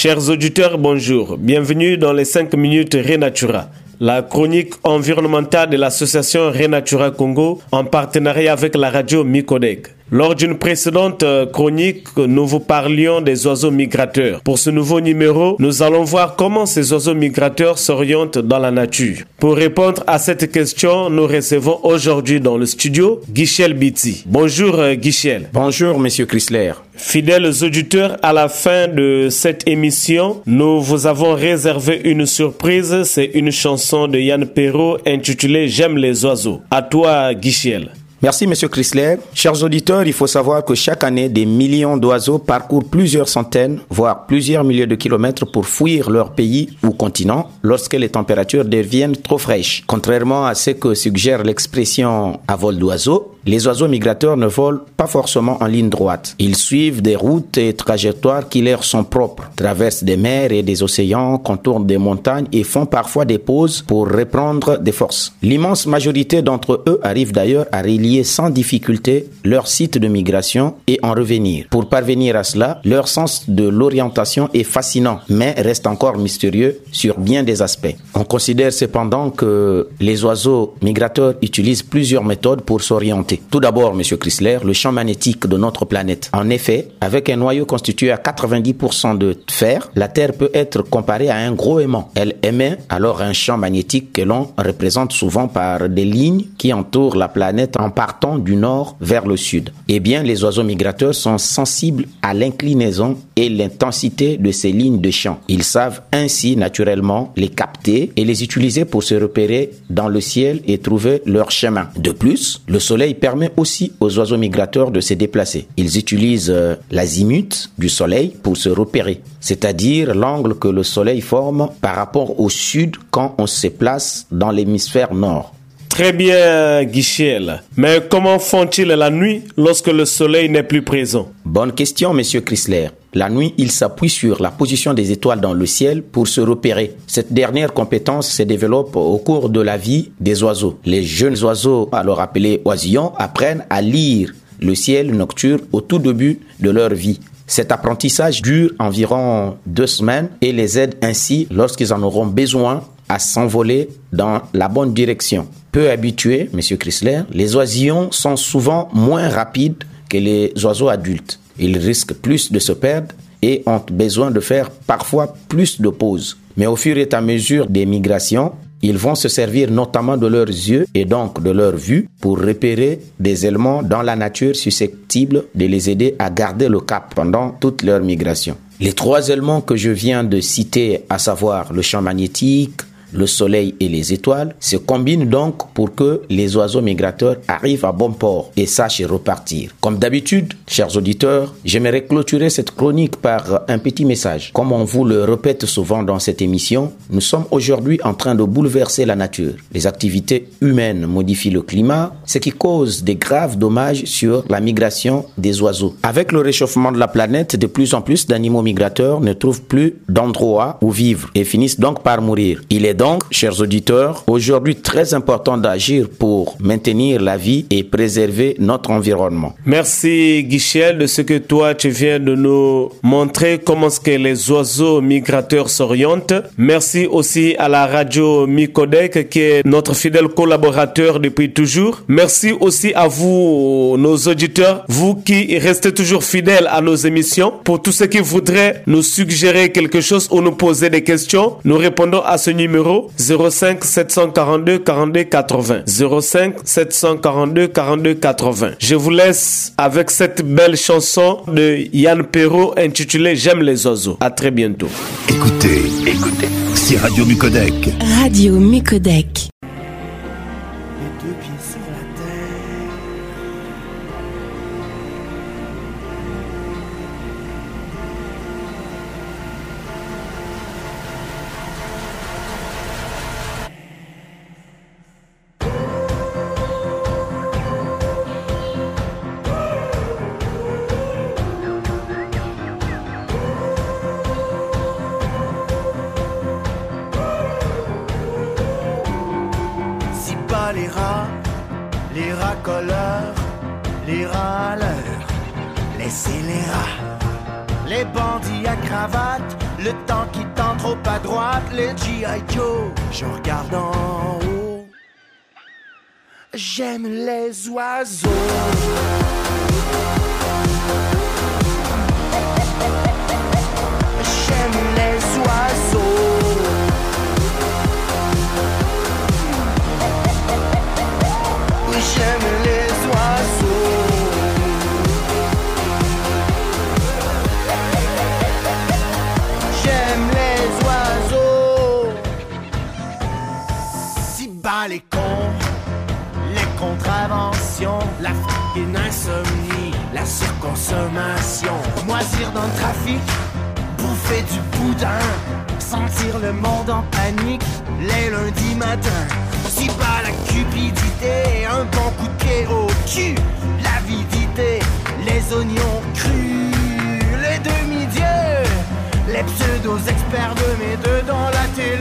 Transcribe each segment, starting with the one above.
Chers auditeurs, bonjour. Bienvenue dans les 5 minutes Renatura, la chronique environnementale de l'association Renatura Congo en partenariat avec la radio Micodec. Lors d'une précédente euh, chronique, nous vous parlions des oiseaux migrateurs. Pour ce nouveau numéro, nous allons voir comment ces oiseaux migrateurs s'orientent dans la nature. Pour répondre à cette question, nous recevons aujourd'hui dans le studio Guichel Biti. Bonjour euh, Guichel. Bonjour Monsieur Chrysler. Fidèles auditeurs, à la fin de cette émission, nous vous avons réservé une surprise. C'est une chanson de Yann Perrault intitulée J'aime les oiseaux. À toi, Guichel. Merci, Monsieur Chrysler. Chers auditeurs, il faut savoir que chaque année, des millions d'oiseaux parcourent plusieurs centaines, voire plusieurs milliers de kilomètres pour fuir leur pays ou continent lorsque les températures deviennent trop fraîches. Contrairement à ce que suggère l'expression à vol d'oiseau, les oiseaux migrateurs ne volent pas forcément en ligne droite. Ils suivent des routes et trajectoires qui leur sont propres, traversent des mers et des océans, contournent des montagnes et font parfois des pauses pour reprendre des forces. L'immense majorité d'entre eux arrivent d'ailleurs à relier sans difficulté leur site de migration et en revenir. Pour parvenir à cela, leur sens de l'orientation est fascinant, mais reste encore mystérieux sur bien des aspects. On considère cependant que les oiseaux migrateurs utilisent plusieurs méthodes pour s'orienter. Tout d'abord, Monsieur Chrysler, le champ magnétique de notre planète. En effet, avec un noyau constitué à 90% de fer, la Terre peut être comparée à un gros aimant. Elle émet alors un champ magnétique que l'on représente souvent par des lignes qui entourent la planète en partant du nord vers le sud. Eh bien, les oiseaux migrateurs sont sensibles à l'inclinaison et l'intensité de ces lignes de champ. Ils savent ainsi naturellement les capter et les utiliser pour se repérer dans le ciel et trouver leur chemin. De plus, le soleil permet aussi aux oiseaux migrateurs de se déplacer. Ils utilisent euh, l'azimut du soleil pour se repérer, c'est-à-dire l'angle que le soleil forme par rapport au sud quand on se place dans l'hémisphère nord. Très bien, Guichel. Mais comment font-ils la nuit lorsque le soleil n'est plus présent? Bonne question, monsieur Chrysler. La nuit, ils s'appuient sur la position des étoiles dans le ciel pour se repérer. Cette dernière compétence se développe au cours de la vie des oiseaux. Les jeunes oiseaux, alors appelés oisillons, apprennent à lire le ciel nocturne au tout début de leur vie. Cet apprentissage dure environ deux semaines et les aide ainsi, lorsqu'ils en auront besoin, à s'envoler dans la bonne direction. Peu habitués, Monsieur Chrysler, les oisillons sont souvent moins rapides que les oiseaux adultes. Ils risquent plus de se perdre et ont besoin de faire parfois plus de pauses. Mais au fur et à mesure des migrations, ils vont se servir notamment de leurs yeux et donc de leur vue pour repérer des éléments dans la nature susceptibles de les aider à garder le cap pendant toute leur migration. Les trois éléments que je viens de citer, à savoir le champ magnétique, le soleil et les étoiles, se combinent donc pour que les oiseaux migrateurs arrivent à bon port et sachent repartir. Comme d'habitude, chers auditeurs, j'aimerais clôturer cette chronique par un petit message. Comme on vous le répète souvent dans cette émission, nous sommes aujourd'hui en train de bouleverser la nature. Les activités humaines modifient le climat, ce qui cause des graves dommages sur la migration des oiseaux. Avec le réchauffement de la planète, de plus en plus d'animaux migrateurs ne trouvent plus d'endroit où vivre et finissent donc par mourir. Il est donc, chers auditeurs, aujourd'hui très important d'agir pour maintenir la vie et préserver notre environnement. Merci Guichel de ce que toi tu viens de nous montrer comment ce que les oiseaux migrateurs s'orientent. Merci aussi à la radio Micodec qui est notre fidèle collaborateur depuis toujours. Merci aussi à vous nos auditeurs, vous qui restez toujours fidèles à nos émissions. Pour tous ceux qui voudraient nous suggérer quelque chose ou nous poser des questions, nous répondons à ce numéro 05 742 42 80. 05 742 42 80. Je vous laisse avec cette belle chanson de Yann Perrault intitulée J'aime les oiseaux. À très bientôt. Écoutez, écoutez, c'est Radio Mucodec. Radio Mucodec. Les rats, les racoleurs, les râleurs. Laissez les rats, les bandits à cravate, le temps qui tend trop à droite, les G.I. Joe. Je regarde en haut, j'aime les oiseaux. J'aime les oiseaux. Les cons, les contraventions, la f***ing insomnie, la surconsommation, moisir dans le trafic, bouffer du boudin, sentir le monde en panique les lundis matins. Si bas la cupidité, un bon coup de pied au cul, l'avidité, les oignons crus, les demi-dieux, les pseudo-experts de mes deux dans la télé,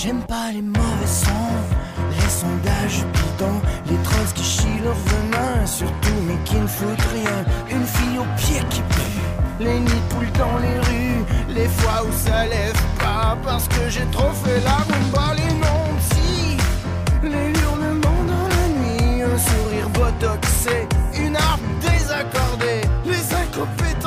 J'aime pas les mauvais sons, les sondages bidons, les trolls qui chient leur venin, surtout mais qui ne foutent rien. Une fille au pied qui pue, les nids poules dans les rues, les fois où ça lève pas parce que j'ai trop fait la rumba, les non-petits, les hurlements dans la nuit, un sourire botoxé, une harpe désaccordée, les syncopés